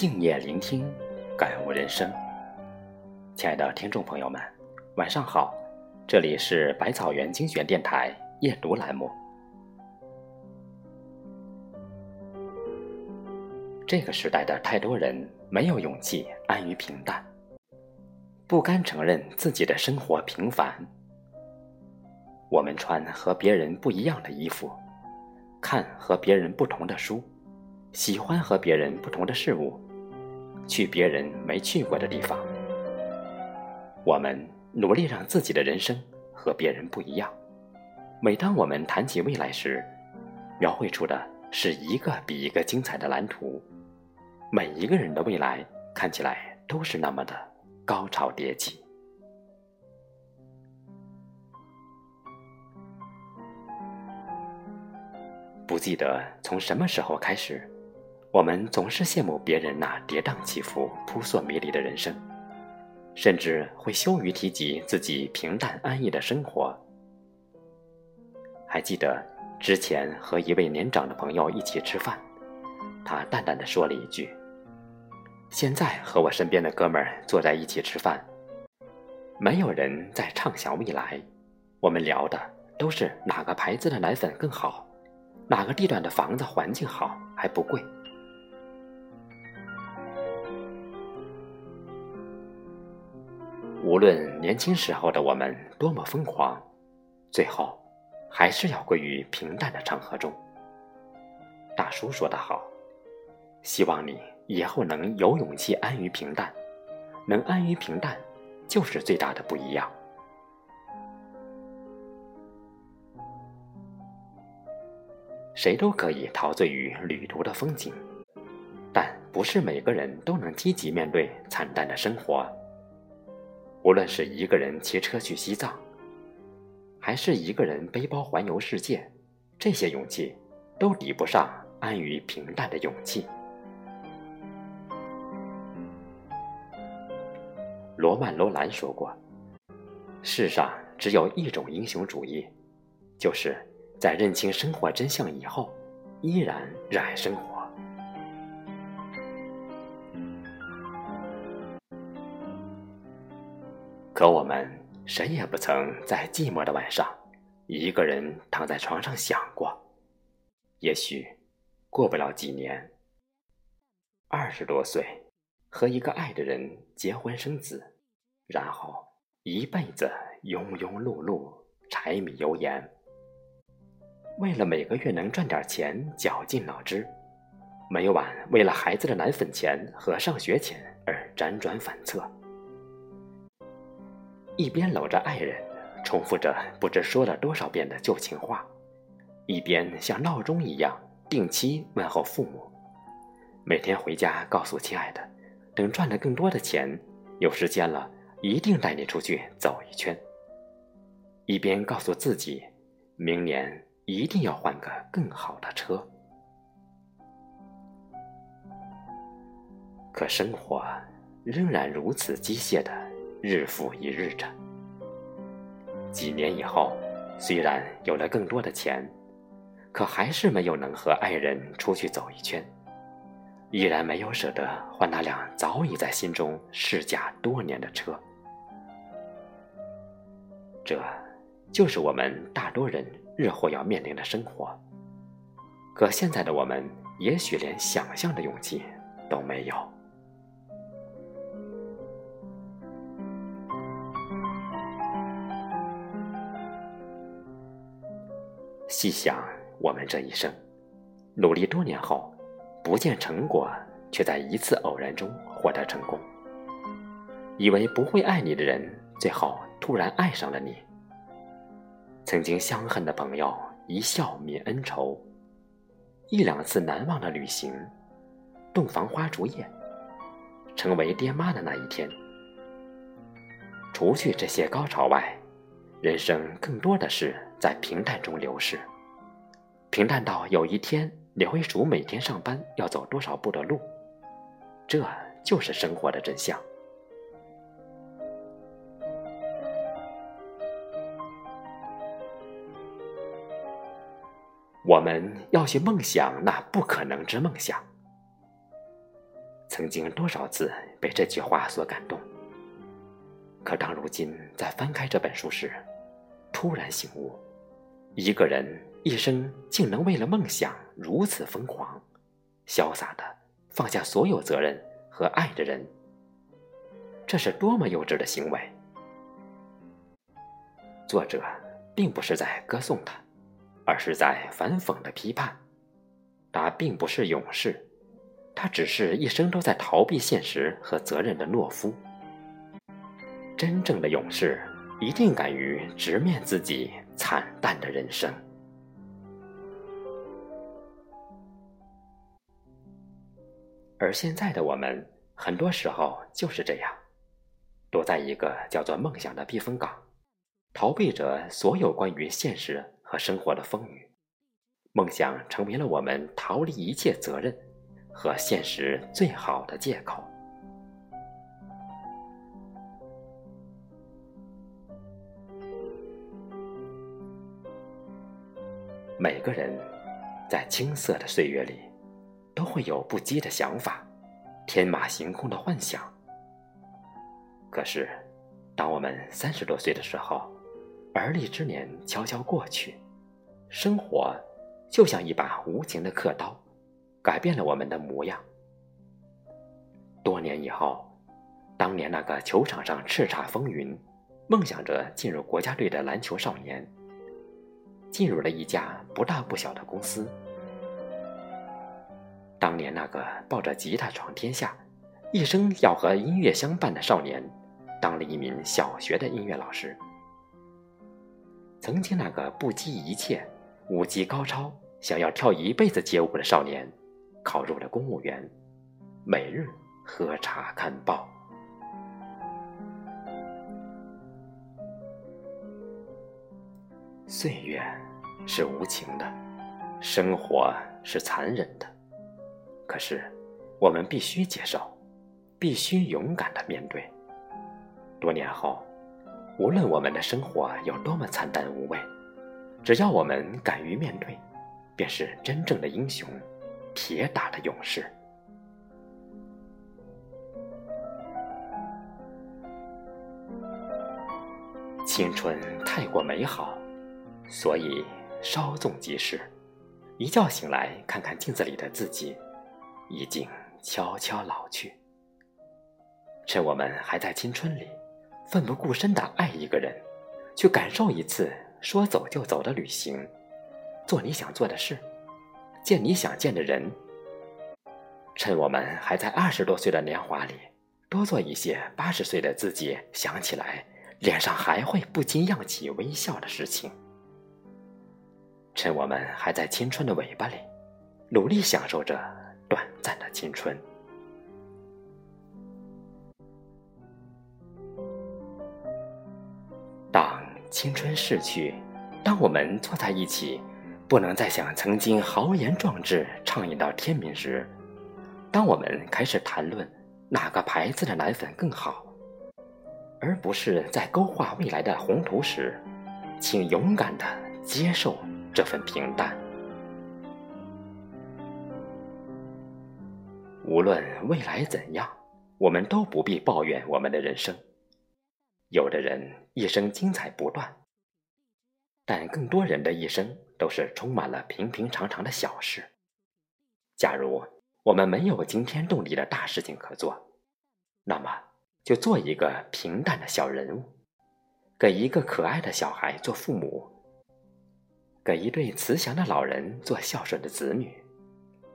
静夜聆听，感悟人生。亲爱的听众朋友们，晚上好，这里是百草园精选电台夜读栏目。这个时代的太多人没有勇气安于平淡，不甘承认自己的生活平凡。我们穿和别人不一样的衣服，看和别人不同的书，喜欢和别人不同的事物。去别人没去过的地方，我们努力让自己的人生和别人不一样。每当我们谈起未来时，描绘出的是一个比一个精彩的蓝图。每一个人的未来看起来都是那么的高潮迭起。不记得从什么时候开始。我们总是羡慕别人那跌宕起伏、扑朔迷离的人生，甚至会羞于提及自己平淡安逸的生活。还记得之前和一位年长的朋友一起吃饭，他淡淡的说了一句：“现在和我身边的哥们儿坐在一起吃饭，没有人在畅想未来，我们聊的都是哪个牌子的奶粉更好，哪个地段的房子环境好还不贵。”无论年轻时候的我们多么疯狂，最后还是要归于平淡的场合中。大叔说得好，希望你以后能有勇气安于平淡，能安于平淡，就是最大的不一样。谁都可以陶醉于旅途的风景，但不是每个人都能积极面对惨淡的生活。无论是一个人骑车去西藏，还是一个人背包环游世界，这些勇气都抵不上安于平淡的勇气。罗曼·罗兰说过：“世上只有一种英雄主义，就是在认清生活真相以后，依然热爱生活。”可我们谁也不曾在寂寞的晚上，一个人躺在床上想过，也许过不了几年，二十多岁和一个爱的人结婚生子，然后一辈子庸庸碌碌，柴米油盐，为了每个月能赚点钱绞尽脑汁，每晚为了孩子的奶粉钱和上学钱而辗转反侧。一边搂着爱人，重复着不知说了多少遍的旧情话，一边像闹钟一样定期问候父母，每天回家告诉亲爱的，等赚了更多的钱，有时间了一定带你出去走一圈。一边告诉自己，明年一定要换个更好的车。可生活仍然如此机械的。日复一日着，几年以后，虽然有了更多的钱，可还是没有能和爱人出去走一圈，依然没有舍得换那辆早已在心中试驾多年的车。这，就是我们大多人日后要面临的生活。可现在的我们，也许连想象的勇气都没有。细想我们这一生，努力多年后，不见成果，却在一次偶然中获得成功。以为不会爱你的人，最后突然爱上了你。曾经相恨的朋友，一笑泯恩仇。一两次难忘的旅行，洞房花烛夜，成为爹妈的那一天。除去这些高潮外，人生更多的是。在平淡中流逝，平淡到有一天你会数每天上班要走多少步的路，这就是生活的真相。我们要去梦想那不可能之梦想。曾经多少次被这句话所感动，可当如今在翻开这本书时，突然醒悟：一个人一生竟能为了梦想如此疯狂、潇洒的放下所有责任和爱的人，这是多么幼稚的行为！作者并不是在歌颂他，而是在反讽的批判。他并不是勇士，他只是一生都在逃避现实和责任的懦夫。真正的勇士一定敢于直面自己惨淡的人生。而现在的我们，很多时候就是这样，躲在一个叫做梦想的避风港，逃避着所有关于现实和生活的风雨。梦想成为了我们逃离一切责任和现实最好的借口。每个人在青涩的岁月里，都会有不羁的想法，天马行空的幻想。可是，当我们三十多岁的时候，而立之年悄悄过去，生活。就像一把无情的刻刀，改变了我们的模样。多年以后，当年那个球场上叱咤风云、梦想着进入国家队的篮球少年，进入了一家不大不小的公司；当年那个抱着吉他闯天下、一生要和音乐相伴的少年，当了一名小学的音乐老师；曾经那个不计一切。舞技高超，想要跳一辈子街舞的少年，考入了公务员，每日喝茶看报。岁月是无情的，生活是残忍的，可是我们必须接受，必须勇敢的面对。多年后，无论我们的生活有多么惨淡无味。只要我们敢于面对，便是真正的英雄，铁打的勇士。青春太过美好，所以稍纵即逝。一觉醒来，看看镜子里的自己，已经悄悄老去。趁我们还在青春里，奋不顾身的爱一个人，去感受一次。说走就走的旅行，做你想做的事，见你想见的人。趁我们还在二十多岁的年华里，多做一些八十岁的自己想起来脸上还会不禁漾起微笑的事情。趁我们还在青春的尾巴里，努力享受着短暂的青春。当青春逝去，当我们坐在一起，不能再像曾经豪言壮志、畅饮到天明时；当我们开始谈论哪个牌子的奶粉更好，而不是在勾画未来的宏图时，请勇敢的接受这份平淡。无论未来怎样，我们都不必抱怨我们的人生。有的人一生精彩不断，但更多人的一生都是充满了平平常常的小事。假如我们没有惊天动地的大事情可做，那么就做一个平淡的小人物，给一个可爱的小孩做父母，给一对慈祥的老人做孝顺的子女，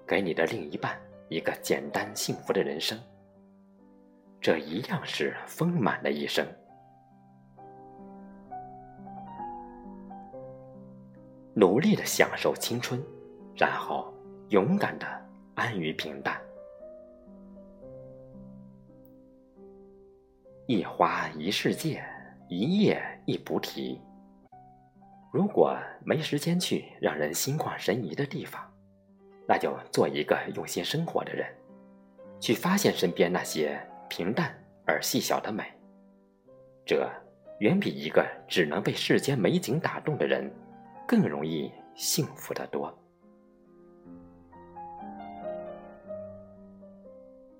给你的另一半一个简单幸福的人生，这一样是丰满的一生。努力的享受青春，然后勇敢的安于平淡。一花一世界，一叶一菩提。如果没时间去让人心旷神怡的地方，那就做一个用心生活的人，去发现身边那些平淡而细小的美。这远比一个只能被世间美景打动的人。更容易幸福的多。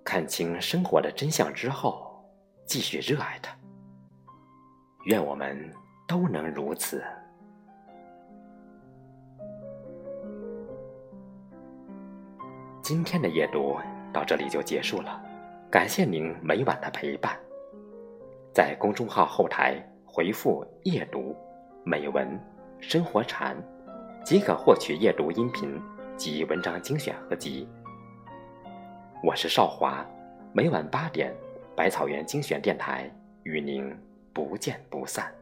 看清生活的真相之后，继续热爱它。愿我们都能如此。今天的夜读到这里就结束了，感谢您每晚的陪伴。在公众号后台回复“夜读”、“美文”、“生活禅”，即可获取夜读音频及文章精选合集。我是少华，每晚八点，百草园精选电台与您不见不散。